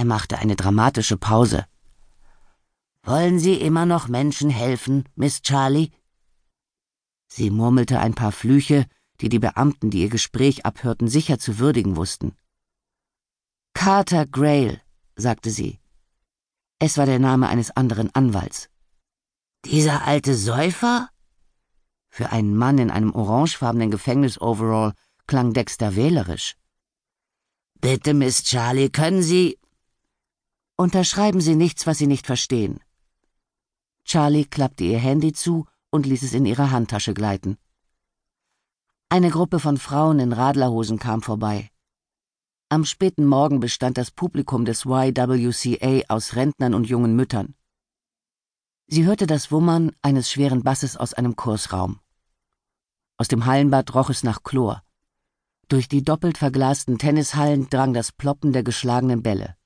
Er machte eine dramatische Pause. Wollen Sie immer noch Menschen helfen, Miss Charlie? Sie murmelte ein paar Flüche, die die Beamten, die ihr Gespräch abhörten, sicher zu würdigen wussten. Carter Grail, sagte sie. Es war der Name eines anderen Anwalts. Dieser alte Säufer? Für einen Mann in einem orangefarbenen Gefängnisoverall klang Dexter wählerisch. Bitte, Miss Charlie, können Sie. Unterschreiben Sie nichts, was Sie nicht verstehen. Charlie klappte ihr Handy zu und ließ es in ihre Handtasche gleiten. Eine Gruppe von Frauen in Radlerhosen kam vorbei. Am späten Morgen bestand das Publikum des YWCA aus Rentnern und jungen Müttern. Sie hörte das Wummern eines schweren Basses aus einem Kursraum. Aus dem Hallenbad roch es nach Chlor. Durch die doppelt verglasten Tennishallen drang das Ploppen der geschlagenen Bälle.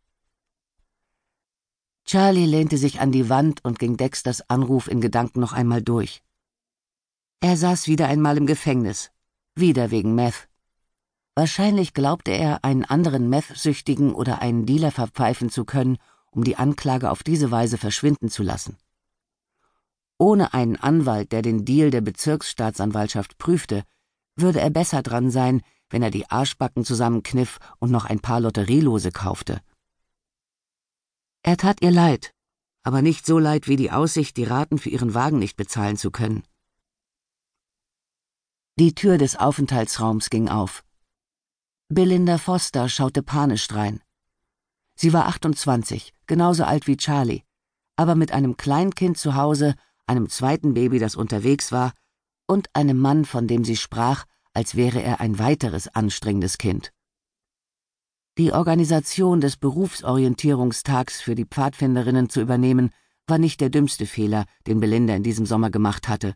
Charlie lehnte sich an die Wand und ging Dexters Anruf in Gedanken noch einmal durch. Er saß wieder einmal im Gefängnis, wieder wegen Meth. Wahrscheinlich glaubte er, einen anderen Meth-Süchtigen oder einen Dealer verpfeifen zu können, um die Anklage auf diese Weise verschwinden zu lassen. Ohne einen Anwalt, der den Deal der Bezirksstaatsanwaltschaft prüfte, würde er besser dran sein, wenn er die Arschbacken zusammenkniff und noch ein paar Lotterielose kaufte. Er tat ihr leid, aber nicht so leid wie die Aussicht, die Raten für ihren Wagen nicht bezahlen zu können. Die Tür des Aufenthaltsraums ging auf. Belinda Foster schaute panisch drein. Sie war 28, genauso alt wie Charlie, aber mit einem Kleinkind zu Hause, einem zweiten Baby, das unterwegs war, und einem Mann, von dem sie sprach, als wäre er ein weiteres anstrengendes Kind. Die Organisation des Berufsorientierungstags für die Pfadfinderinnen zu übernehmen, war nicht der dümmste Fehler, den Belinda in diesem Sommer gemacht hatte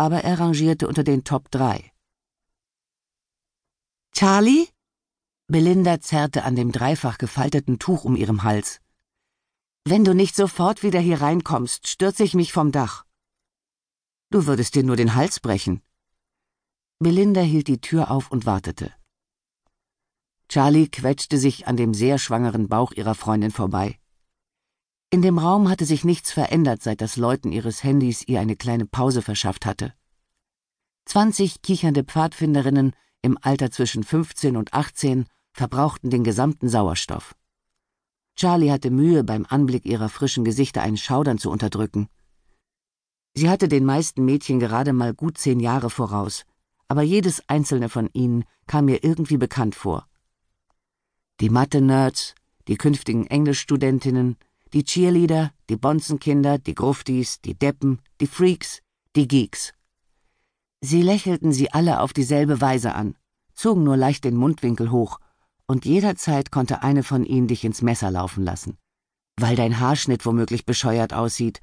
aber er rangierte unter den Top 3. Charlie? Belinda zerrte an dem dreifach gefalteten Tuch um ihrem Hals. Wenn du nicht sofort wieder hier reinkommst, stürze ich mich vom Dach. Du würdest dir nur den Hals brechen. Belinda hielt die Tür auf und wartete. Charlie quetschte sich an dem sehr schwangeren Bauch ihrer Freundin vorbei. In dem Raum hatte sich nichts verändert, seit das Läuten ihres Handys ihr eine kleine Pause verschafft hatte. Zwanzig kichernde Pfadfinderinnen im Alter zwischen 15 und 18 verbrauchten den gesamten Sauerstoff. Charlie hatte Mühe, beim Anblick ihrer frischen Gesichter ein Schaudern zu unterdrücken. Sie hatte den meisten Mädchen gerade mal gut zehn Jahre voraus, aber jedes einzelne von ihnen kam mir irgendwie bekannt vor. Die Mathe-Nerds, die künftigen Englischstudentinnen, die Cheerleader, die Bonzenkinder, die Gruftis, die Deppen, die Freaks, die Geeks. Sie lächelten sie alle auf dieselbe Weise an, zogen nur leicht den Mundwinkel hoch, und jederzeit konnte eine von ihnen dich ins Messer laufen lassen. Weil dein Haarschnitt womöglich bescheuert aussieht,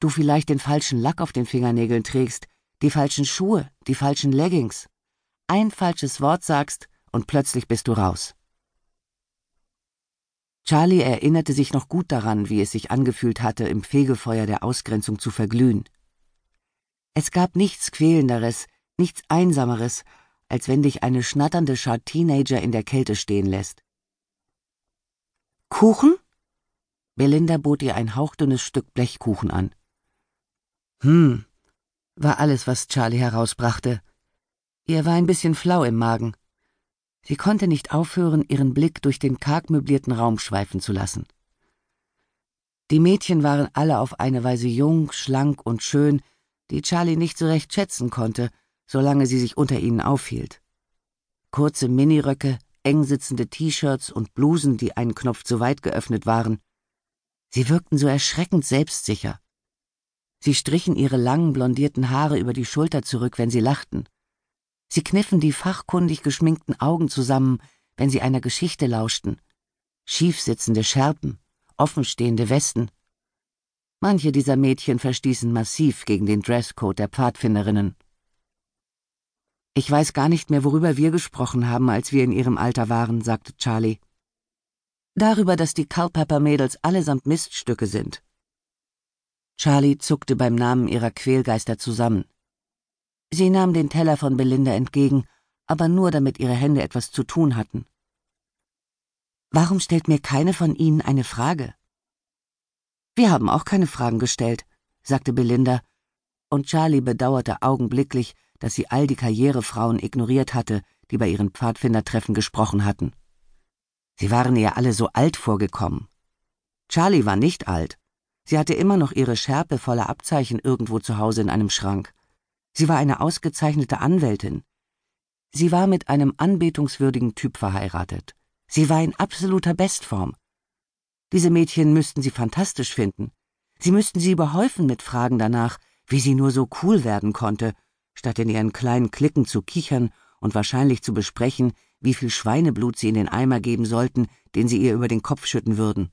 du vielleicht den falschen Lack auf den Fingernägeln trägst, die falschen Schuhe, die falschen Leggings. Ein falsches Wort sagst und plötzlich bist du raus. Charlie erinnerte sich noch gut daran, wie es sich angefühlt hatte, im Fegefeuer der Ausgrenzung zu verglühen. Es gab nichts Quälenderes, nichts Einsameres, als wenn dich eine schnatternde Schar Teenager in der Kälte stehen lässt. Kuchen? Belinda bot ihr ein hauchdünnes Stück Blechkuchen an. Hm, war alles, was Charlie herausbrachte. Ihr war ein bisschen flau im Magen. Sie konnte nicht aufhören, ihren Blick durch den karg möblierten Raum schweifen zu lassen. Die Mädchen waren alle auf eine Weise jung, schlank und schön, die Charlie nicht so recht schätzen konnte, solange sie sich unter ihnen aufhielt. Kurze Miniröcke, eng sitzende T-Shirts und Blusen, die einen Knopf zu weit geöffnet waren. Sie wirkten so erschreckend selbstsicher. Sie strichen ihre langen blondierten Haare über die Schulter zurück, wenn sie lachten. Sie kniffen die fachkundig geschminkten Augen zusammen, wenn sie einer Geschichte lauschten. Schiefsitzende Schärpen, offenstehende Westen. Manche dieser Mädchen verstießen massiv gegen den Dresscode der Pfadfinderinnen. Ich weiß gar nicht mehr, worüber wir gesprochen haben, als wir in ihrem Alter waren, sagte Charlie. Darüber, dass die Culpepper-Mädels allesamt Miststücke sind. Charlie zuckte beim Namen ihrer Quälgeister zusammen. Sie nahm den Teller von Belinda entgegen, aber nur damit ihre Hände etwas zu tun hatten. Warum stellt mir keine von Ihnen eine Frage? Wir haben auch keine Fragen gestellt, sagte Belinda, und Charlie bedauerte augenblicklich, dass sie all die Karrierefrauen ignoriert hatte, die bei ihren Pfadfindertreffen gesprochen hatten. Sie waren ihr alle so alt vorgekommen. Charlie war nicht alt. Sie hatte immer noch ihre Schärpe voller Abzeichen irgendwo zu Hause in einem Schrank. Sie war eine ausgezeichnete Anwältin. Sie war mit einem anbetungswürdigen Typ verheiratet. Sie war in absoluter Bestform. Diese Mädchen müssten sie fantastisch finden. Sie müssten sie überhäufen mit Fragen danach, wie sie nur so cool werden konnte, statt in ihren kleinen Klicken zu kichern und wahrscheinlich zu besprechen, wie viel Schweineblut sie in den Eimer geben sollten, den sie ihr über den Kopf schütten würden.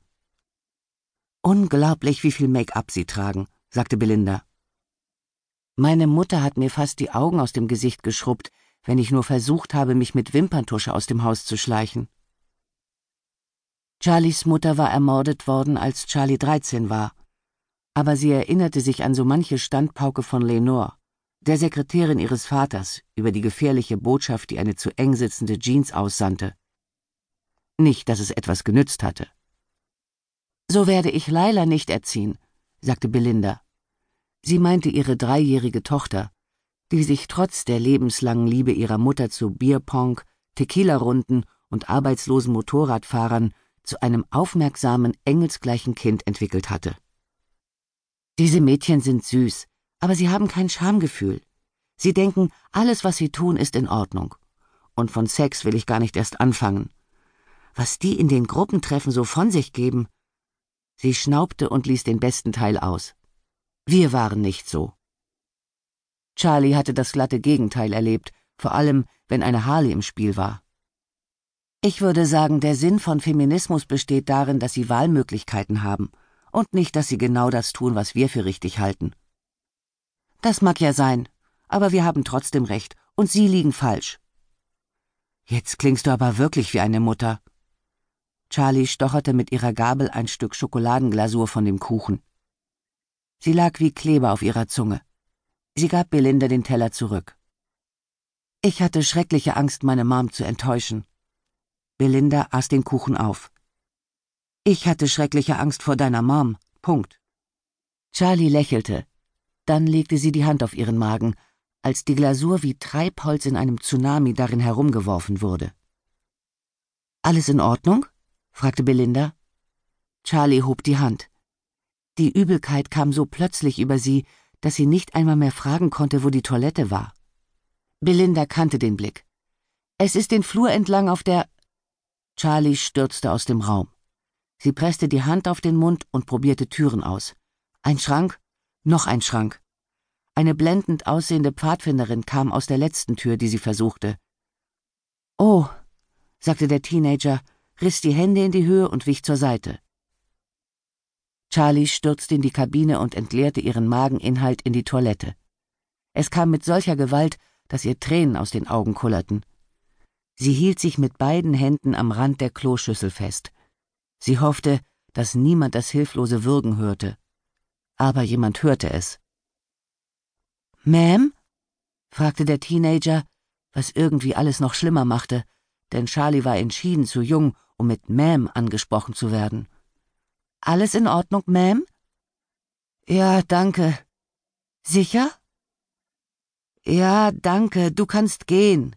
Unglaublich, wie viel Make-up sie tragen, sagte Belinda. Meine Mutter hat mir fast die Augen aus dem Gesicht geschrubbt, wenn ich nur versucht habe, mich mit Wimperntusche aus dem Haus zu schleichen. Charlies Mutter war ermordet worden, als Charlie 13 war, aber sie erinnerte sich an so manche Standpauke von Lenore, der Sekretärin ihres Vaters, über die gefährliche Botschaft, die eine zu eng sitzende Jeans aussandte. Nicht, dass es etwas genützt hatte. So werde ich Laila nicht erziehen, sagte Belinda. Sie meinte ihre dreijährige Tochter, die sich trotz der lebenslangen Liebe ihrer Mutter zu Bierpong, Tequila-Runden und arbeitslosen Motorradfahrern zu einem aufmerksamen, engelsgleichen Kind entwickelt hatte. Diese Mädchen sind süß, aber sie haben kein Schamgefühl. Sie denken, alles, was sie tun, ist in Ordnung. Und von Sex will ich gar nicht erst anfangen. Was die in den Gruppentreffen so von sich geben. Sie schnaubte und ließ den besten Teil aus. Wir waren nicht so. Charlie hatte das glatte Gegenteil erlebt, vor allem, wenn eine Harley im Spiel war. Ich würde sagen, der Sinn von Feminismus besteht darin, dass sie Wahlmöglichkeiten haben und nicht, dass sie genau das tun, was wir für richtig halten. Das mag ja sein, aber wir haben trotzdem recht, und Sie liegen falsch. Jetzt klingst du aber wirklich wie eine Mutter. Charlie stocherte mit ihrer Gabel ein Stück Schokoladenglasur von dem Kuchen. Sie lag wie Kleber auf ihrer Zunge. Sie gab Belinda den Teller zurück. Ich hatte schreckliche Angst, meine Mom zu enttäuschen. Belinda aß den Kuchen auf. Ich hatte schreckliche Angst vor deiner Mom. Punkt. Charlie lächelte. Dann legte sie die Hand auf ihren Magen, als die Glasur wie Treibholz in einem Tsunami darin herumgeworfen wurde. Alles in Ordnung? fragte Belinda. Charlie hob die Hand. Die Übelkeit kam so plötzlich über sie, dass sie nicht einmal mehr fragen konnte, wo die Toilette war. Belinda kannte den Blick. Es ist den Flur entlang auf der Charlie stürzte aus dem Raum. Sie presste die Hand auf den Mund und probierte Türen aus. Ein Schrank, noch ein Schrank. Eine blendend aussehende Pfadfinderin kam aus der letzten Tür, die sie versuchte. Oh, sagte der Teenager, riss die Hände in die Höhe und wich zur Seite. Charlie stürzte in die Kabine und entleerte ihren Mageninhalt in die Toilette. Es kam mit solcher Gewalt, dass ihr Tränen aus den Augen kullerten. Sie hielt sich mit beiden Händen am Rand der Kloschüssel fest. Sie hoffte, dass niemand das hilflose Würgen hörte. Aber jemand hörte es. Ma'am? fragte der Teenager, was irgendwie alles noch schlimmer machte, denn Charlie war entschieden zu jung, um mit Ma'am angesprochen zu werden. Alles in Ordnung, Ma'am? Ja, danke. Sicher? Ja, danke, du kannst gehen.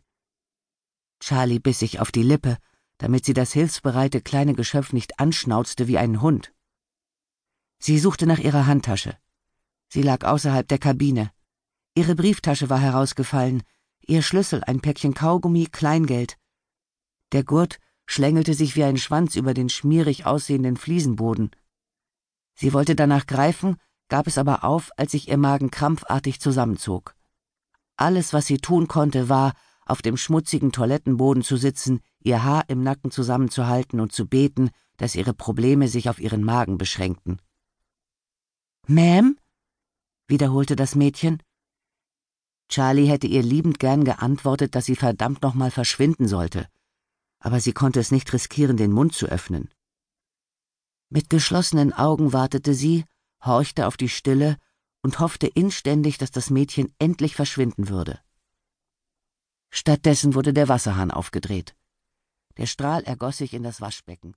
Charlie biss sich auf die Lippe, damit sie das hilfsbereite kleine Geschöpf nicht anschnauzte wie einen Hund. Sie suchte nach ihrer Handtasche. Sie lag außerhalb der Kabine. Ihre Brieftasche war herausgefallen, ihr Schlüssel, ein Päckchen Kaugummi, Kleingeld. Der Gurt schlängelte sich wie ein Schwanz über den schmierig aussehenden Fliesenboden. Sie wollte danach greifen, gab es aber auf, als sich ihr Magen krampfartig zusammenzog. Alles, was sie tun konnte, war, auf dem schmutzigen Toilettenboden zu sitzen, ihr Haar im Nacken zusammenzuhalten und zu beten, dass ihre Probleme sich auf ihren Magen beschränkten. Ma'am? wiederholte das Mädchen. Charlie hätte ihr liebend gern geantwortet, dass sie verdammt nochmal verschwinden sollte, aber sie konnte es nicht riskieren, den Mund zu öffnen. Mit geschlossenen Augen wartete sie, horchte auf die Stille und hoffte inständig, dass das Mädchen endlich verschwinden würde. Stattdessen wurde der Wasserhahn aufgedreht. Der Strahl ergoss sich in das Waschbecken.